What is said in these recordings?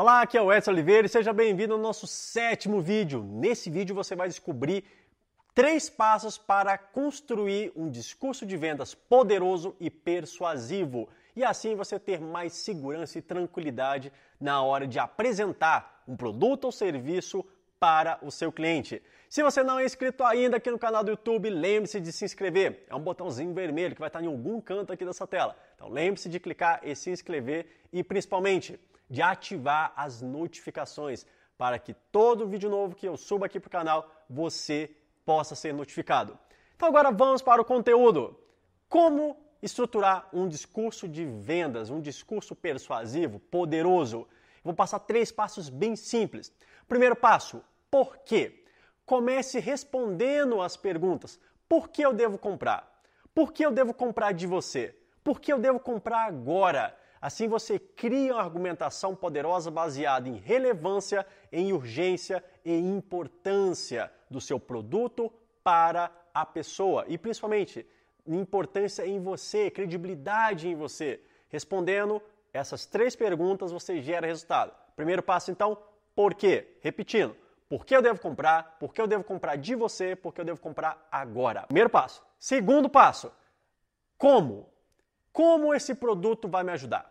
Olá, aqui é o Edson Oliveira e seja bem-vindo ao nosso sétimo vídeo. Nesse vídeo você vai descobrir três passos para construir um discurso de vendas poderoso e persuasivo. E assim você ter mais segurança e tranquilidade na hora de apresentar um produto ou serviço para o seu cliente. Se você não é inscrito ainda aqui no canal do YouTube, lembre-se de se inscrever. É um botãozinho vermelho que vai estar em algum canto aqui dessa tela. Então lembre-se de clicar e se inscrever e principalmente de ativar as notificações para que todo vídeo novo que eu suba aqui para o canal você possa ser notificado. Então agora vamos para o conteúdo. Como estruturar um discurso de vendas, um discurso persuasivo, poderoso? vou passar três passos bem simples. Primeiro passo, por quê? Comece respondendo as perguntas. Por que eu devo comprar? Por que eu devo comprar de você? Por que eu devo comprar agora? Assim você cria uma argumentação poderosa baseada em relevância, em urgência e importância do seu produto para a pessoa e principalmente importância em você, credibilidade em você. Respondendo essas três perguntas você gera resultado. Primeiro passo então, por quê? Repetindo, por que eu devo comprar? Por que eu devo comprar de você? Por que eu devo comprar agora? Primeiro passo. Segundo passo, como? Como esse produto vai me ajudar?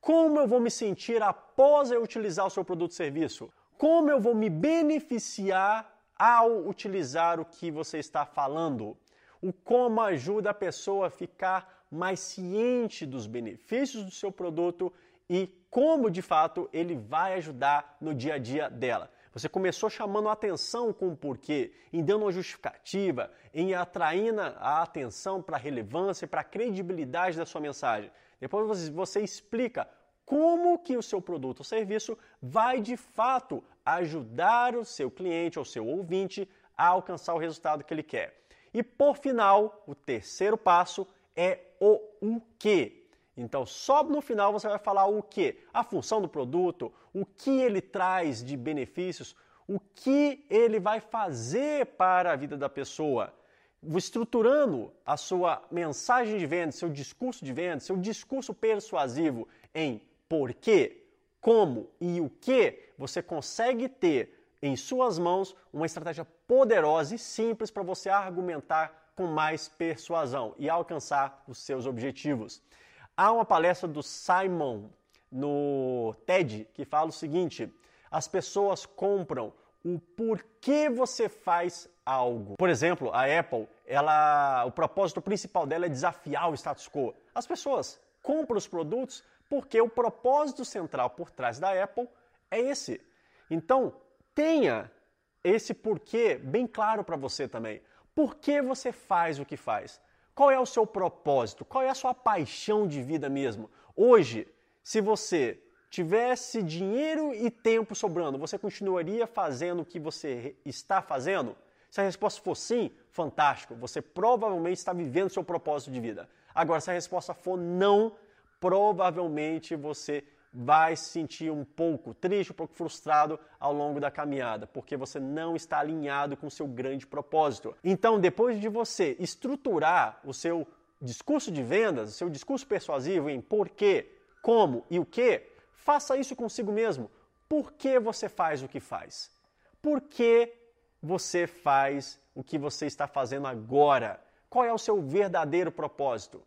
Como eu vou me sentir após eu utilizar o seu produto ou serviço? Como eu vou me beneficiar ao utilizar o que você está falando? O como ajuda a pessoa a ficar mais ciente dos benefícios do seu produto e como de fato ele vai ajudar no dia a dia dela. Você começou chamando a atenção com o porquê, em dando uma justificativa, em atraindo a atenção para a relevância, para a credibilidade da sua mensagem. Depois você explica como que o seu produto ou serviço vai de fato ajudar o seu cliente ou seu ouvinte a alcançar o resultado que ele quer. E por final, o terceiro passo é o o que. Então, só no final você vai falar o que? A função do produto, o que ele traz de benefícios, o que ele vai fazer para a vida da pessoa. Estruturando a sua mensagem de venda, seu discurso de venda, seu discurso persuasivo em porquê, como e o que, você consegue ter em suas mãos uma estratégia poderosa e simples para você argumentar com mais persuasão e alcançar os seus objetivos. Há uma palestra do Simon no TED que fala o seguinte: as pessoas compram o porquê você faz algo. Por exemplo, a Apple, ela, o propósito principal dela é desafiar o status quo. As pessoas compram os produtos porque o propósito central por trás da Apple é esse. Então, tenha esse porquê bem claro para você também. Por que você faz o que faz? Qual é o seu propósito? Qual é a sua paixão de vida mesmo? Hoje, se você tivesse dinheiro e tempo sobrando, você continuaria fazendo o que você está fazendo? Se a resposta for sim, fantástico, você provavelmente está vivendo seu propósito de vida. Agora, se a resposta for não, provavelmente você vai se sentir um pouco triste, um pouco frustrado ao longo da caminhada, porque você não está alinhado com o seu grande propósito. Então, depois de você estruturar o seu discurso de vendas, o seu discurso persuasivo em porquê, como e o que, faça isso consigo mesmo. Por que você faz o que faz? Por que você faz o que você está fazendo agora? Qual é o seu verdadeiro propósito?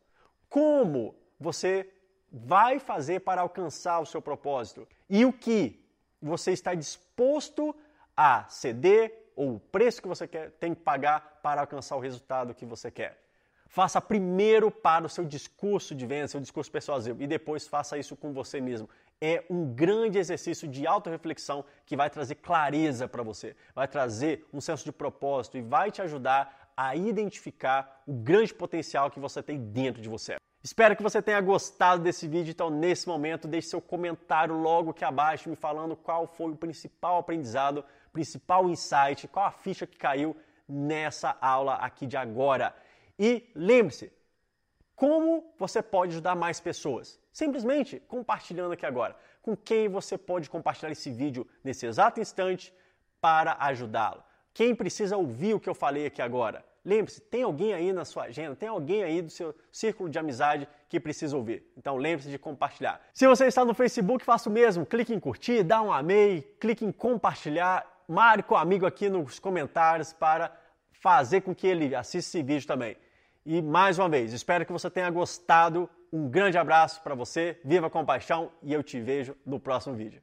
Como você vai fazer para alcançar o seu propósito e o que você está disposto a ceder ou o preço que você quer, tem que pagar para alcançar o resultado que você quer. Faça primeiro para o seu discurso de venda, seu discurso persuasivo, e depois faça isso com você mesmo. É um grande exercício de autorreflexão que vai trazer clareza para você, vai trazer um senso de propósito e vai te ajudar a identificar o grande potencial que você tem dentro de você. Espero que você tenha gostado desse vídeo, então nesse momento deixe seu comentário logo aqui abaixo me falando qual foi o principal aprendizado, principal insight, qual a ficha que caiu nessa aula aqui de agora. E lembre-se, como você pode ajudar mais pessoas? Simplesmente compartilhando aqui agora. Com quem você pode compartilhar esse vídeo nesse exato instante para ajudá-lo? Quem precisa ouvir o que eu falei aqui agora? lembre-se, tem alguém aí na sua agenda, tem alguém aí do seu círculo de amizade que precisa ouvir. Então lembre-se de compartilhar. Se você está no Facebook, faça o mesmo. Clique em curtir, dá um amei, clique em compartilhar, marque o amigo aqui nos comentários para fazer com que ele assista esse vídeo também. E mais uma vez, espero que você tenha gostado. Um grande abraço para você, viva com paixão e eu te vejo no próximo vídeo.